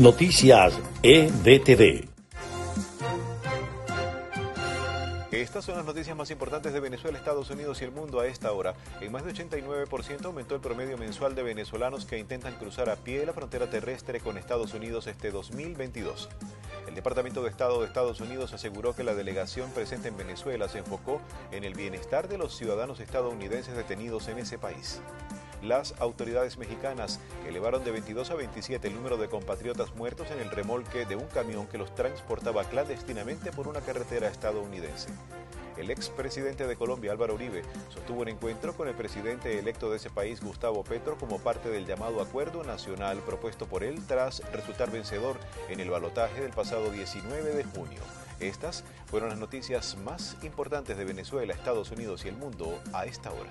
Noticias EDTV. Estas son las noticias más importantes de Venezuela, Estados Unidos y el mundo a esta hora. En más de 89% aumentó el promedio mensual de venezolanos que intentan cruzar a pie la frontera terrestre con Estados Unidos este 2022. El Departamento de Estado de Estados Unidos aseguró que la delegación presente en Venezuela se enfocó en el bienestar de los ciudadanos estadounidenses detenidos en ese país. Las autoridades mexicanas elevaron de 22 a 27 el número de compatriotas muertos en el remolque de un camión que los transportaba clandestinamente por una carretera estadounidense. El expresidente de Colombia, Álvaro Uribe, sostuvo un encuentro con el presidente electo de ese país, Gustavo Petro, como parte del llamado acuerdo nacional propuesto por él tras resultar vencedor en el balotaje del pasado 19 de junio. Estas fueron las noticias más importantes de Venezuela, Estados Unidos y el mundo a esta hora.